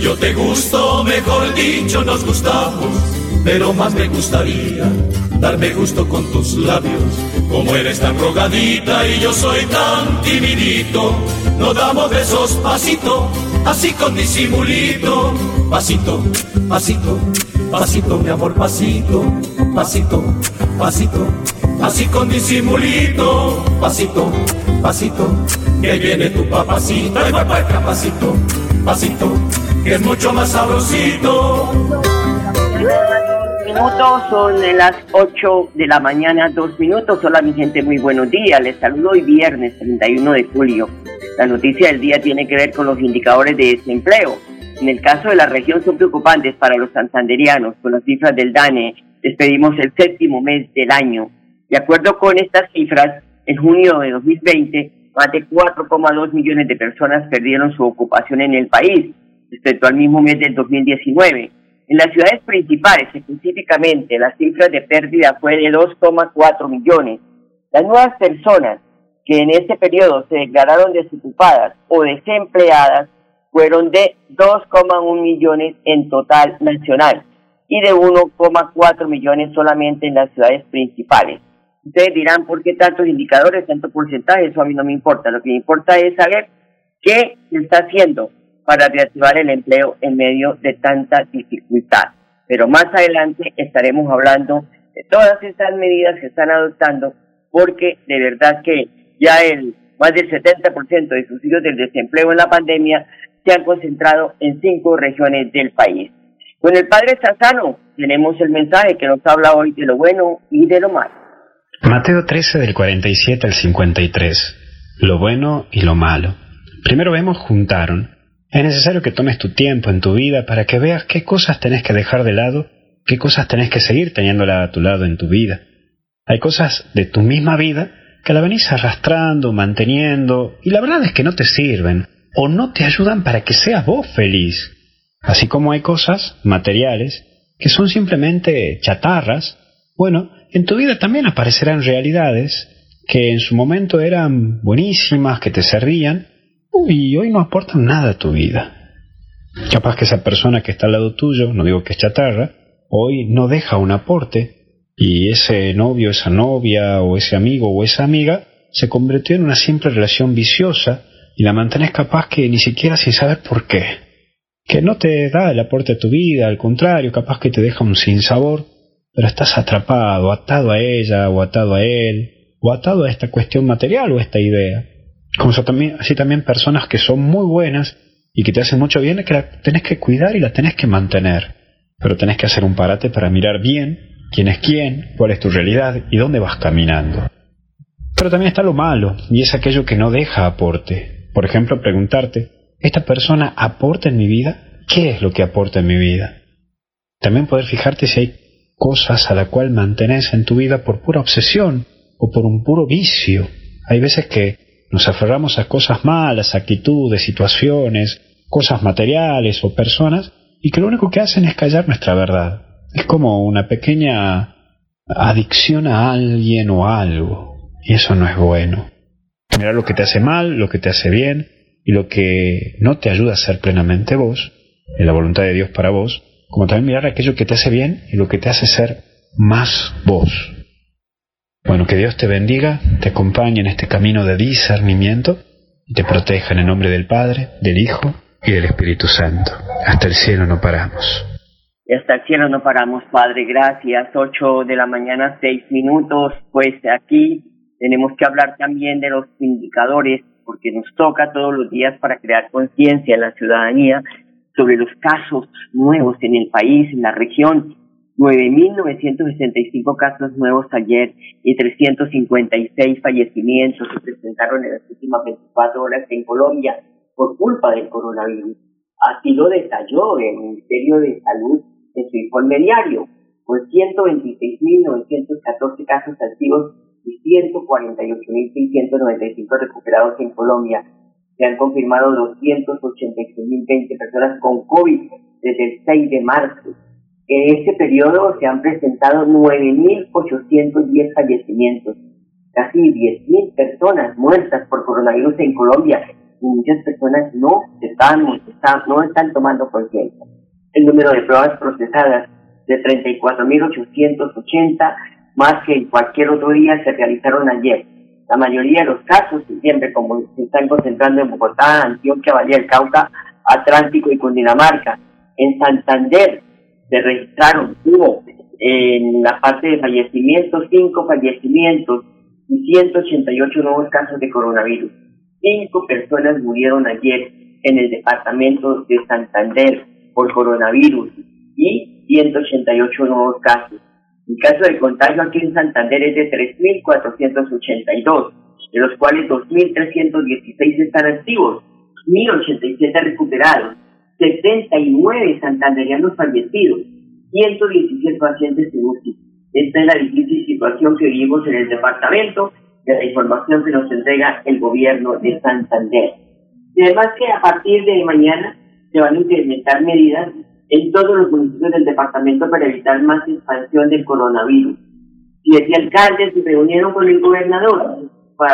yo te gusto, mejor dicho nos gustamos, pero más me gustaría darme gusto con tus labios. Como eres tan rogadita y yo soy tan timidito, no damos besos pasito, así con disimulito. Pasito, pasito, pasito, mi amor, pasito, pasito, pasito, así con disimulito. Pasito, pasito, que viene tu papacito, y va para acá, pasito, pasito, que es mucho más sabrosito. minutos, son las 8 de la mañana, dos minutos. Hola mi gente, muy buenos días. Les saludo hoy viernes 31 de julio. La noticia del día tiene que ver con los indicadores de desempleo. En el caso de la región son preocupantes para los santanderianos. Con las cifras del DANE despedimos el séptimo mes del año. De acuerdo con estas cifras, en junio de 2020, más de 4,2 millones de personas perdieron su ocupación en el país respecto al mismo mes del 2019. En las ciudades principales, específicamente, la cifra de pérdida fue de 2,4 millones. Las nuevas personas que en este periodo se declararon desocupadas o desempleadas fueron de 2,1 millones en total nacional y de 1,4 millones solamente en las ciudades principales. Ustedes dirán, ¿por qué tantos indicadores, tanto porcentaje? Eso a mí no me importa. Lo que me importa es saber qué se está haciendo para reactivar el empleo en medio de tanta dificultad. Pero más adelante estaremos hablando de todas estas medidas que están adoptando, porque de verdad que ya el más del 70% de subsidios del desempleo en la pandemia se han concentrado en cinco regiones del país. Con el padre Sassano tenemos el mensaje que nos habla hoy de lo bueno y de lo malo. Mateo 13 del 47 al 53. Lo bueno y lo malo. Primero vemos juntaron. Es necesario que tomes tu tiempo en tu vida para que veas qué cosas tenés que dejar de lado, qué cosas tenés que seguir teniéndola a tu lado en tu vida. Hay cosas de tu misma vida que la venís arrastrando, manteniendo, y la verdad es que no te sirven o no te ayudan para que seas vos feliz. Así como hay cosas materiales que son simplemente chatarras, bueno, en tu vida también aparecerán realidades que en su momento eran buenísimas, que te servían, y hoy no aportan nada a tu vida. Capaz que esa persona que está al lado tuyo, no digo que es chatarra, hoy no deja un aporte, y ese novio, esa novia, o ese amigo o esa amiga, se convirtió en una simple relación viciosa, y la mantenés capaz que ni siquiera sin saber por qué. Que no te da el aporte a tu vida, al contrario, capaz que te deja un sinsabor, pero estás atrapado, atado a ella o atado a él, o atado a esta cuestión material o esta idea. Como son también, así también personas que son muy buenas y que te hacen mucho bien, que la tenés que cuidar y la tenés que mantener. Pero tenés que hacer un parate para mirar bien quién es quién, cuál es tu realidad y dónde vas caminando. Pero también está lo malo, y es aquello que no deja aporte. Por ejemplo, preguntarte, ¿esta persona aporta en mi vida? ¿Qué es lo que aporta en mi vida? También poder fijarte si hay cosas a la cual mantenés en tu vida por pura obsesión o por un puro vicio. Hay veces que nos aferramos a cosas malas, actitudes, situaciones, cosas materiales o personas, y que lo único que hacen es callar nuestra verdad. Es como una pequeña adicción a alguien o a algo, y eso no es bueno. Mirar lo que te hace mal, lo que te hace bien, y lo que no te ayuda a ser plenamente vos, en la voluntad de Dios para vos, como también mirar aquello que te hace bien y lo que te hace ser más vos. Bueno, que Dios te bendiga, te acompañe en este camino de discernimiento y te proteja en el nombre del Padre, del Hijo y del Espíritu Santo. Hasta el cielo no paramos. Hasta el cielo no paramos, Padre. Gracias. Ocho de la mañana, seis minutos. Pues aquí tenemos que hablar también de los indicadores, porque nos toca todos los días para crear conciencia en la ciudadanía sobre los casos nuevos en el país, en la región. 9.965 casos nuevos ayer y 356 fallecimientos se presentaron en las últimas 24 horas en Colombia por culpa del coronavirus. Así lo detalló el Ministerio de Salud en su informe diario, con 126.914 casos activos y 148.695 recuperados en Colombia. Se han confirmado 286.020 personas con COVID desde el 6 de marzo. En este periodo se han presentado 9.810 fallecimientos, casi 10.000 personas muertas por coronavirus en Colombia muchas personas no están, no están tomando conciencia. El número de pruebas procesadas de 34.880, más que en cualquier otro día, se realizaron ayer. La mayoría de los casos, siempre como se están concentrando en Bogotá, Antioquia, Valle del Cauca, Atlántico y Cundinamarca. En Santander se registraron, hubo en la parte de fallecimientos, cinco fallecimientos y 188 nuevos casos de coronavirus. Cinco personas murieron ayer en el departamento de Santander por coronavirus y 188 nuevos casos. El caso de contagio aquí en Santander es de 3.482, de los cuales 2.316 están activos, 1.087 recuperados, 79 santanderianos fallecidos, 117 pacientes en UCI. Esta es la difícil situación que vivimos en el departamento de la información que nos entrega el gobierno de Santander. Además que a partir de mañana se van a implementar medidas en todos los municipios del departamento para evitar más expansión del coronavirus. Siete alcaldes se reunieron con el gobernador,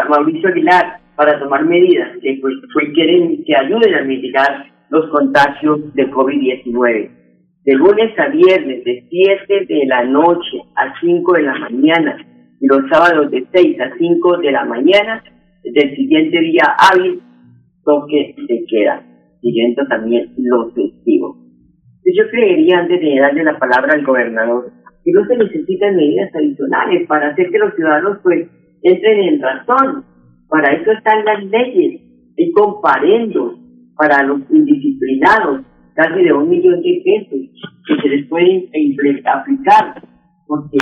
Mauricio Aguilar, para tomar medidas que pues, pues quieren que ayuden a mitigar los contagios de COVID-19. De lunes a viernes, de 7 de la noche a 5 de la mañana, los sábados de 6 a 5 de la mañana del siguiente día hábil, toque de queda, siguiendo también los festivos. Yo creería, antes de darle la palabra al gobernador, que no se necesitan medidas adicionales para hacer que los ciudadanos pues entren en razón. Para eso están las leyes, y comparendos para los indisciplinados, casi de un millón de pesos que se les pueden aplicar, porque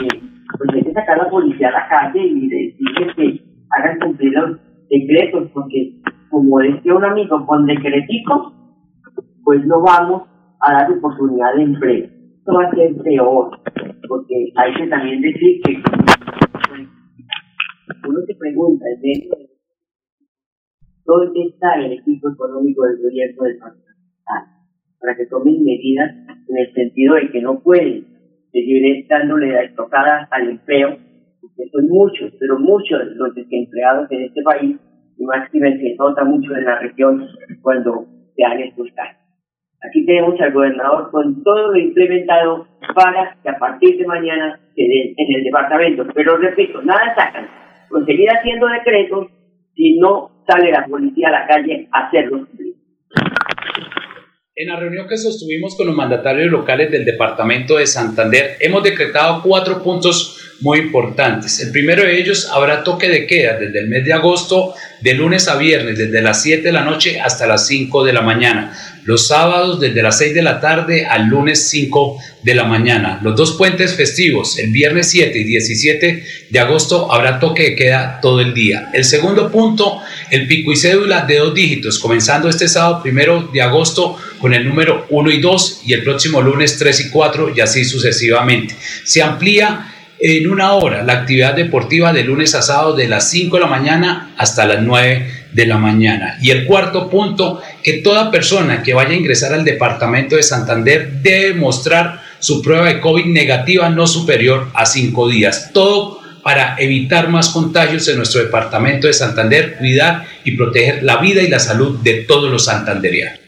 pues hay que sacar a la policía a la calle y decirles que hagan cumplir los decretos, porque como decía un amigo, con decretico, pues no vamos a dar oportunidad de empleo. Esto va a ser peor, porque hay que también decir que uno se pregunta, ¿dónde está el equipo económico del gobierno del Partido para que tomen medidas en el sentido de que no pueden seguir dándole la estocada al empleo, porque son muchos, pero muchos los desempleados en este país, y más que se nota mucho en la región cuando se han estos Aquí tenemos al gobernador con todo lo implementado para que a partir de mañana se den en el departamento. Pero repito, nada sacan. Con seguir haciendo decretos si no sale la policía a la calle a hacerlos. En la reunión que sostuvimos con los mandatarios locales del departamento de Santander, hemos decretado cuatro puntos muy importantes. El primero de ellos habrá toque de queda desde el mes de agosto, de lunes a viernes, desde las 7 de la noche hasta las 5 de la mañana. Los sábados desde las 6 de la tarde al lunes 5 de la mañana. Los dos puentes festivos, el viernes 7 y 17 de agosto, habrá toque de queda todo el día. El segundo punto, el pico y cédula de dos dígitos, comenzando este sábado primero de agosto con el número 1 y 2 y el próximo lunes 3 y 4 y así sucesivamente. Se amplía en una hora la actividad deportiva de lunes a sábado de las 5 de la mañana hasta las 9 de la mañana. Y el cuarto punto, que toda persona que vaya a ingresar al departamento de Santander debe mostrar su prueba de COVID negativa no superior a 5 días. Todo para evitar más contagios en nuestro departamento de Santander, cuidar y proteger la vida y la salud de todos los santanderianos.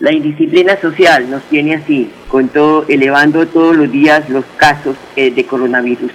La indisciplina social nos tiene así, con todo, elevando todos los días los casos eh, de coronavirus.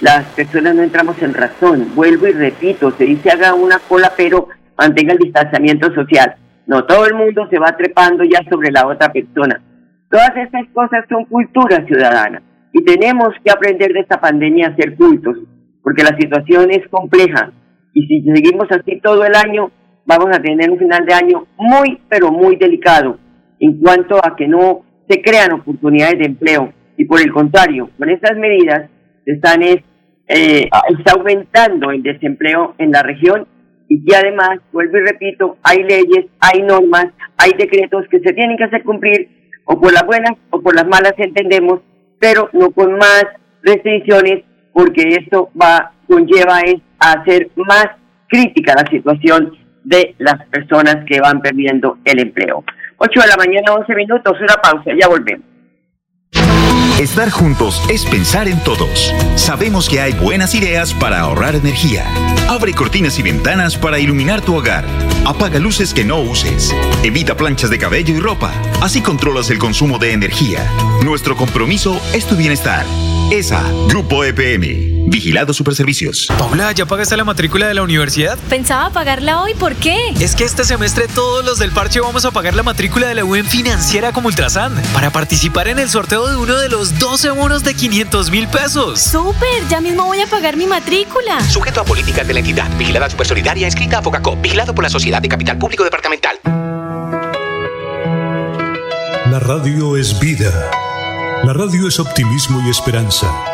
Las personas no entramos en razón. Vuelvo y repito, se dice haga una cola, pero mantenga el distanciamiento social. No, todo el mundo se va trepando ya sobre la otra persona. Todas estas cosas son cultura ciudadana y tenemos que aprender de esta pandemia a ser cultos, porque la situación es compleja y si seguimos así todo el año, vamos a tener un final de año muy, pero muy delicado en cuanto a que no se crean oportunidades de empleo y por el contrario, con estas medidas se están eh, está aumentando el desempleo en la región y que además, vuelvo y repito, hay leyes, hay normas, hay decretos que se tienen que hacer cumplir o por las buenas o por las malas entendemos, pero no con más restricciones porque esto va conlleva es a hacer más crítica la situación de las personas que van perdiendo el empleo. 8 de la mañana, 11 minutos, una pausa, ya volvemos. Estar juntos es pensar en todos. Sabemos que hay buenas ideas para ahorrar energía. Abre cortinas y ventanas para iluminar tu hogar. Apaga luces que no uses. Evita planchas de cabello y ropa. Así controlas el consumo de energía. Nuestro compromiso es tu bienestar. ESA, Grupo EPM. Vigilado Superservicios. Paula, ¿ya pagaste la matrícula de la universidad? Pensaba pagarla hoy, ¿por qué? Es que este semestre todos los del parche vamos a pagar la matrícula de la UN financiera como Ultrasan para participar en el sorteo de uno de los 12 bonos de 500 mil pesos. ¡Súper! Ya mismo voy a pagar mi matrícula. Sujeto a políticas de la entidad. Vigilada Supersolidaria, escrita a Focacop. Vigilado por la Sociedad de Capital Público Departamental. La radio es vida. La radio es optimismo y esperanza.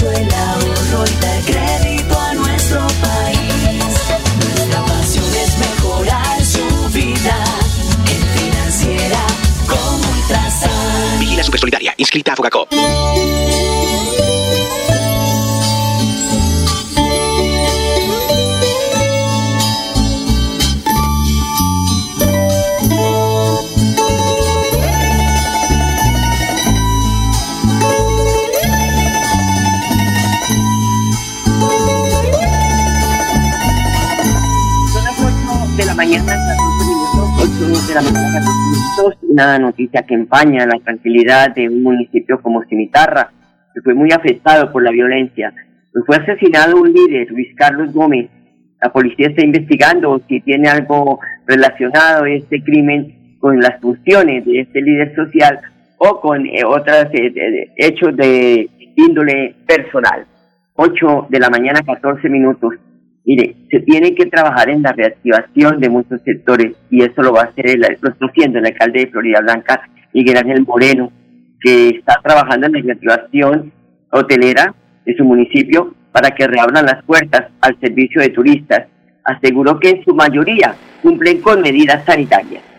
Progreso, el ahorro y dar crédito a nuestro país. Nuestra pasión es mejorar su vida en financiera como Ultrasan. Vigila Supersolidaria, inscrita a Focacop. 8 de la mañana, 14 minutos, 8 de la mañana, 14 minutos. Una noticia que empaña la tranquilidad de un municipio como Cimitarra, que fue muy afectado por la violencia. Pues fue asesinado un líder, Luis Carlos Gómez. La policía está investigando si tiene algo relacionado este crimen con las funciones de este líder social o con eh, otros hechos de índole personal. 8 de la mañana, 14 minutos. Mire, se tiene que trabajar en la reactivación de muchos sectores y eso lo va a hacer, el, lo está haciendo el alcalde de Florida Blanca, Miguel Ángel Moreno, que está trabajando en la reactivación hotelera de su municipio para que reabran las puertas al servicio de turistas. Aseguró que en su mayoría cumplen con medidas sanitarias.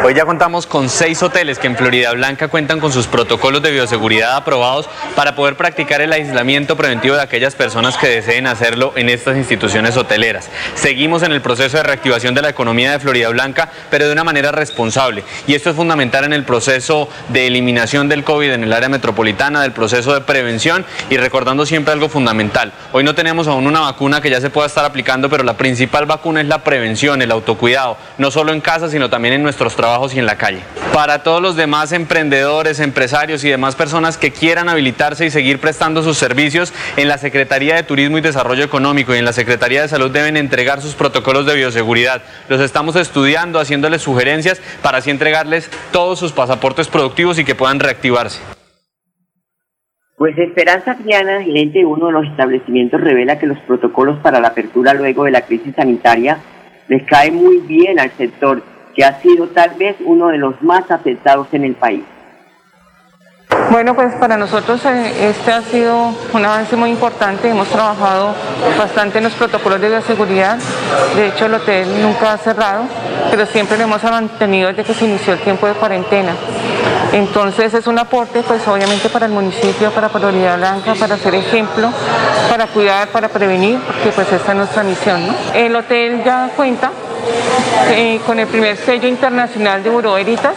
Hoy ya contamos con seis hoteles que en Florida Blanca cuentan con sus protocolos de bioseguridad aprobados para poder practicar el aislamiento preventivo de aquellas personas que deseen hacerlo en estas instituciones hoteleras. Seguimos en el proceso de reactivación de la economía de Florida Blanca, pero de una manera responsable. Y esto es fundamental en el proceso de eliminación del COVID en el área metropolitana, del proceso de prevención y recordando siempre algo fundamental. Hoy no tenemos aún una vacuna que ya se pueda estar aplicando, pero la principal vacuna es la prevención, el autocuidado, no solo en casa, sino también en nuestros trabajos y en la calle. Para todos los demás emprendedores, empresarios y demás personas que quieran habilitarse y seguir prestando sus servicios, en la Secretaría de Turismo y Desarrollo Económico y en la Secretaría de Salud deben entregar sus protocolos de bioseguridad. Los estamos estudiando, haciéndoles sugerencias para así entregarles todos sus pasaportes productivos y que puedan reactivarse. Pues Esperanza Triana, gerente de uno de los establecimientos, revela que los protocolos para la apertura luego de la crisis sanitaria les cae muy bien al sector que ha sido tal vez uno de los más afectados en el país. Bueno, pues para nosotros eh, este ha sido un avance muy importante. Hemos trabajado bastante en los protocolos de bioseguridad. De hecho, el hotel nunca ha cerrado, pero siempre lo hemos mantenido desde que se inició el tiempo de cuarentena. Entonces es un aporte, pues obviamente para el municipio, para Florida Blanca, para ser ejemplo, para cuidar, para prevenir, porque pues esta es nuestra misión. El hotel ya cuenta eh, con el primer sello internacional de Buró Veritas,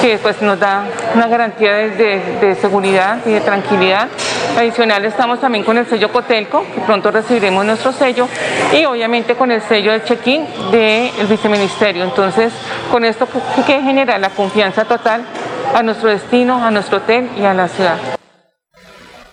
que pues nos da una garantía de, seguridad y de tranquilidad. Adicional estamos también con el sello Cotelco, que pronto recibiremos nuestro sello, y obviamente con el sello de check-in del viceministerio. Entonces, con esto que genera la confianza total a nuestro destino, a nuestro hotel y a la ciudad.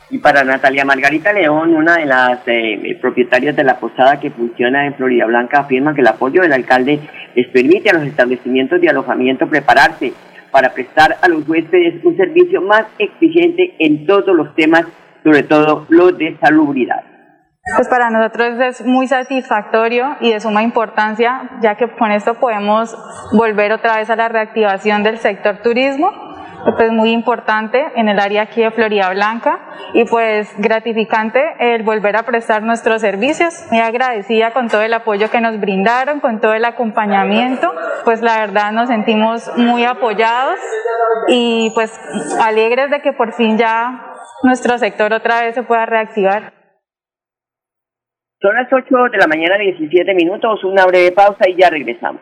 Y para Natalia Margarita León, una de las eh, propietarias de la posada que funciona en Florida Blanca, afirma que el apoyo del alcalde les permite a los establecimientos de alojamiento prepararse para prestar a los huéspedes un servicio más exigente en todos los temas, sobre todo los de salubridad. Pues para nosotros es muy satisfactorio y de suma importancia, ya que con esto podemos volver otra vez a la reactivación del sector turismo, pues muy importante en el área aquí de Florida Blanca y pues gratificante el volver a prestar nuestros servicios. Muy agradecida con todo el apoyo que nos brindaron, con todo el acompañamiento, pues la verdad nos sentimos muy apoyados y pues alegres de que por fin ya nuestro sector otra vez se pueda reactivar. Son las 8 de la mañana, 17 minutos, una breve pausa y ya regresamos.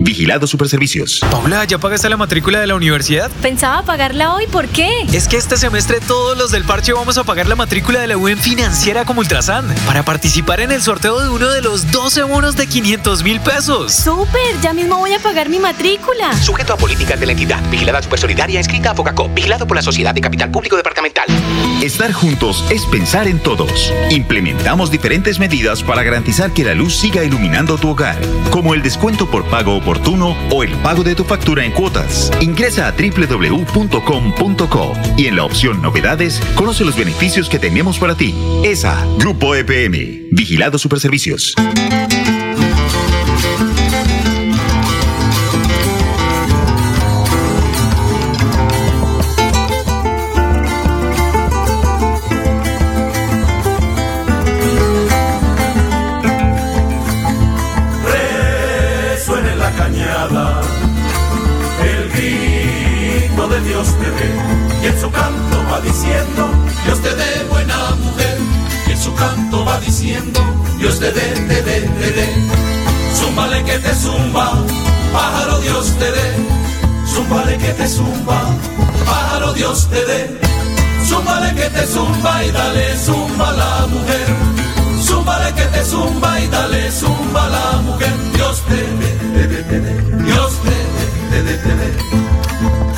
Vigilado Superservicios. Paula, ¿ya pagaste la matrícula de la universidad? Pensaba pagarla hoy, ¿por qué? Es que este semestre todos los del parche vamos a pagar la matrícula de la UN financiera como Ultrasan para participar en el sorteo de uno de los 12 bonos de 500 mil pesos. ¡Súper! Ya mismo voy a pagar mi matrícula. Sujeto a políticas de la entidad, vigilada supersolidaria, escrita a Focacop, vigilado por la Sociedad de Capital Público Departamental. Estar juntos es pensar en todos. Implementamos diferentes medidas para garantizar que la luz siga iluminando tu hogar como el descuento por pago o el pago de tu factura en cuotas. Ingresa a www.com.co y en la opción Novedades conoce los beneficios que tenemos para ti. ESA, Grupo EPM, Vigilado Superservicios. Dios Dios te dé. Zúmbale que te zumba, pájaro Dios te dé. Zúmbale que te zumba y dale zumba a la mujer. Zúmbale que te zumba y dale zumba a la mujer. Dios te dé. Dios te dé, te dé, te dé.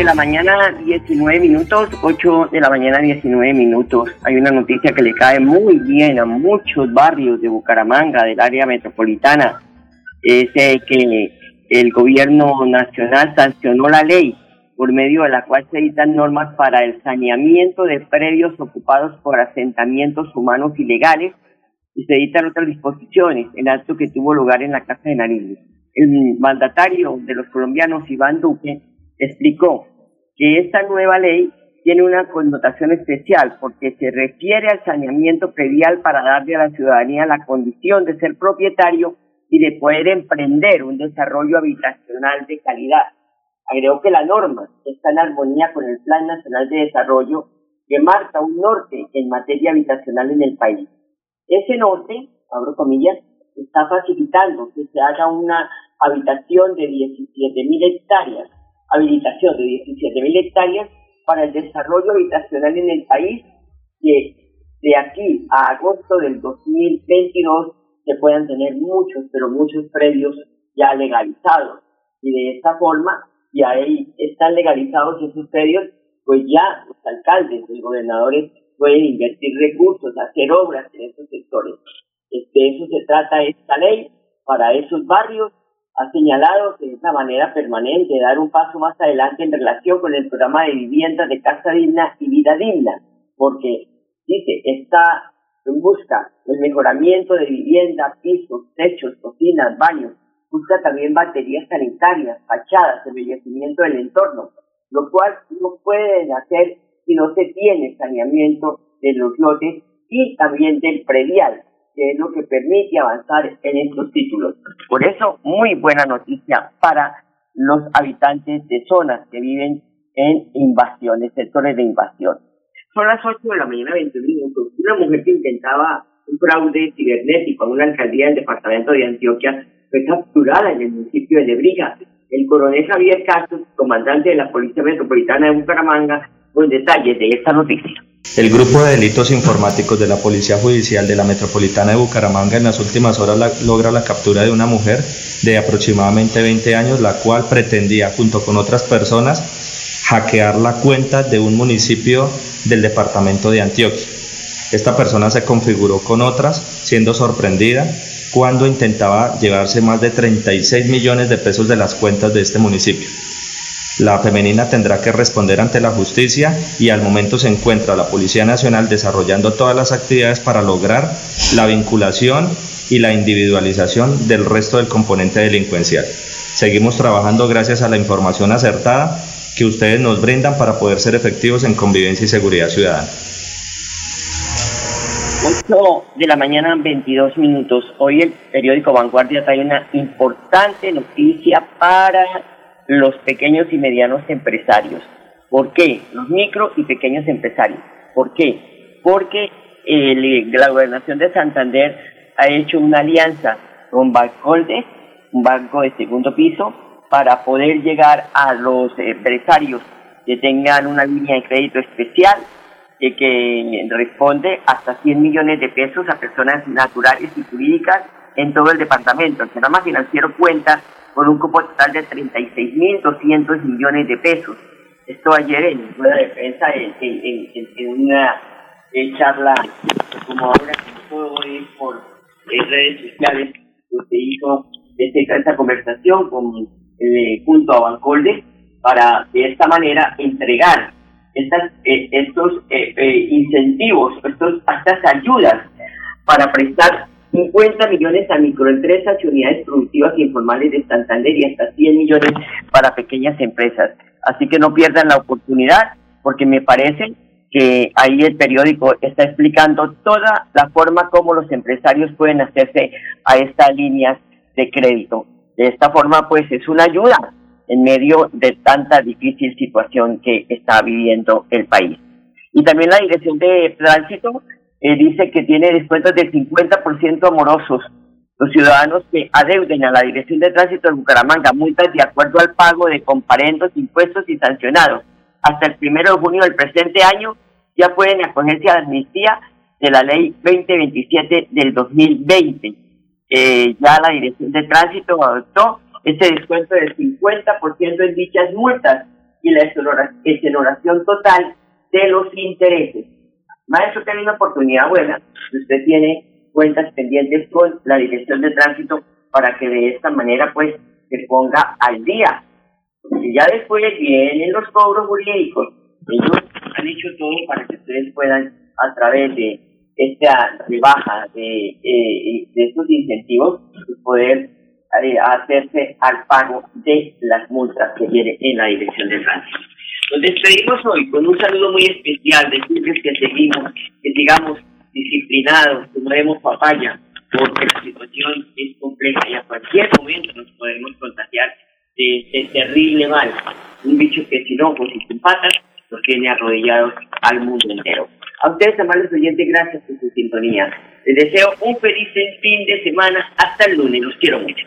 De la mañana 19 minutos, 8 de la mañana 19 minutos. Hay una noticia que le cae muy bien a muchos barrios de Bucaramanga, del área metropolitana. Es eh, que el gobierno nacional sancionó la ley por medio de la cual se editan normas para el saneamiento de predios ocupados por asentamientos humanos ilegales y se editan otras disposiciones, el acto que tuvo lugar en la Casa de Nariz. El mandatario de los colombianos, Iván Duque, explicó que esta nueva ley tiene una connotación especial porque se refiere al saneamiento predial para darle a la ciudadanía la condición de ser propietario y de poder emprender un desarrollo habitacional de calidad. Agregó que la norma está en armonía con el Plan Nacional de Desarrollo que marca un norte en materia habitacional en el país. Ese norte, abro comillas, está facilitando que se haga una habitación de 17.000 hectáreas habilitación de 17.000 hectáreas para el desarrollo habitacional en el país que de aquí a agosto del 2022 se puedan tener muchos, pero muchos predios ya legalizados. Y de esta forma, ya ahí están legalizados esos predios, pues ya los alcaldes, los gobernadores pueden invertir recursos, hacer obras en esos sectores. De eso se trata esta ley para esos barrios. Ha señalado que es la manera permanente de dar un paso más adelante en relación con el programa de viviendas de casa digna y vida digna, porque dice, está en busca del mejoramiento de vivienda, pisos, techos, cocinas, baños, busca también baterías sanitarias, fachadas, embellecimiento del entorno, lo cual no pueden hacer si no se tiene saneamiento de los lotes y también del predial, que es lo que permite avanzar en estos títulos. Por eso, muy buena noticia para los habitantes de zonas que viven en invasiones, sectores de invasión. Son las 8 de la mañana, 21 minutos. Una mujer que intentaba un fraude cibernético en una alcaldía del departamento de Antioquia fue capturada en el municipio de Lebrija. El coronel Javier Castro, comandante de la Policía Metropolitana de Bucaramanga, con detalles de esta noticia. El grupo de delitos informáticos de la Policía Judicial de la Metropolitana de Bucaramanga en las últimas horas logra la captura de una mujer de aproximadamente 20 años, la cual pretendía, junto con otras personas, hackear la cuenta de un municipio del departamento de Antioquia. Esta persona se configuró con otras, siendo sorprendida cuando intentaba llevarse más de 36 millones de pesos de las cuentas de este municipio. La femenina tendrá que responder ante la justicia y al momento se encuentra la Policía Nacional desarrollando todas las actividades para lograr la vinculación y la individualización del resto del componente delincuencial. Seguimos trabajando gracias a la información acertada que ustedes nos brindan para poder ser efectivos en convivencia y seguridad ciudadana. 8 de la mañana, 22 minutos. Hoy el periódico Vanguardia trae una importante noticia para los pequeños y medianos empresarios. ¿Por qué? Los micro y pequeños empresarios. ¿Por qué? Porque la gobernación de Santander ha hecho una alianza con Bancolde, un banco de segundo piso, para poder llegar a los empresarios que tengan una línea de crédito especial que responde hasta 100 millones de pesos a personas naturales y jurídicas en todo el departamento. El programa financiero cuenta con un cupo total de 36.200 millones de pesos. Esto ayer en la defensa, en, en, una charla, como ahora todo es por redes sociales, se hizo esta conversación con, eh, junto a Bancolde para de esta manera entregar estas, eh, estos eh, eh, incentivos, estos, estas ayudas para prestar 50 millones a microempresas y unidades productivas informales de Santander y hasta 100 millones para pequeñas empresas. Así que no pierdan la oportunidad porque me parece que ahí el periódico está explicando toda la forma como los empresarios pueden hacerse a estas líneas de crédito. De esta forma, pues es una ayuda en medio de tanta difícil situación que está viviendo el país. Y también la Dirección de Tránsito eh, dice que tiene descuentos del 50% amorosos. Los ciudadanos que adeuden a la Dirección de Tránsito de Bucaramanga multas de acuerdo al pago de comparendos, impuestos y sancionados hasta el primero de junio del presente año ya pueden acogerse a la amnistía de la ley 2027 del 2020. Eh, ya la Dirección de Tránsito adoptó ese descuento del 50% en dichas multas y la exoneración total de los intereses. Maestro, tiene una oportunidad buena. Usted tiene cuentas pendientes con la Dirección de Tránsito para que de esta manera pues se ponga al día. Porque ya después vienen los cobros jurídicos. Ellos han hecho todo para que ustedes puedan, a través de esta rebaja de, eh, de estos incentivos, poder eh, hacerse al pago de las multas que viene en la dirección de tránsito. Nos despedimos hoy con un saludo muy especial, decirles que seguimos, que sigamos disciplinados, que no papaya, porque la situación es compleja y a cualquier momento nos podemos contagiar de este terrible mal, un bicho que sin ojos y sin patas nos tiene arrodillados al mundo entero. A ustedes, amables oyentes, gracias por su sintonía. Les deseo un feliz fin de semana. Hasta el lunes. Los quiero mucho.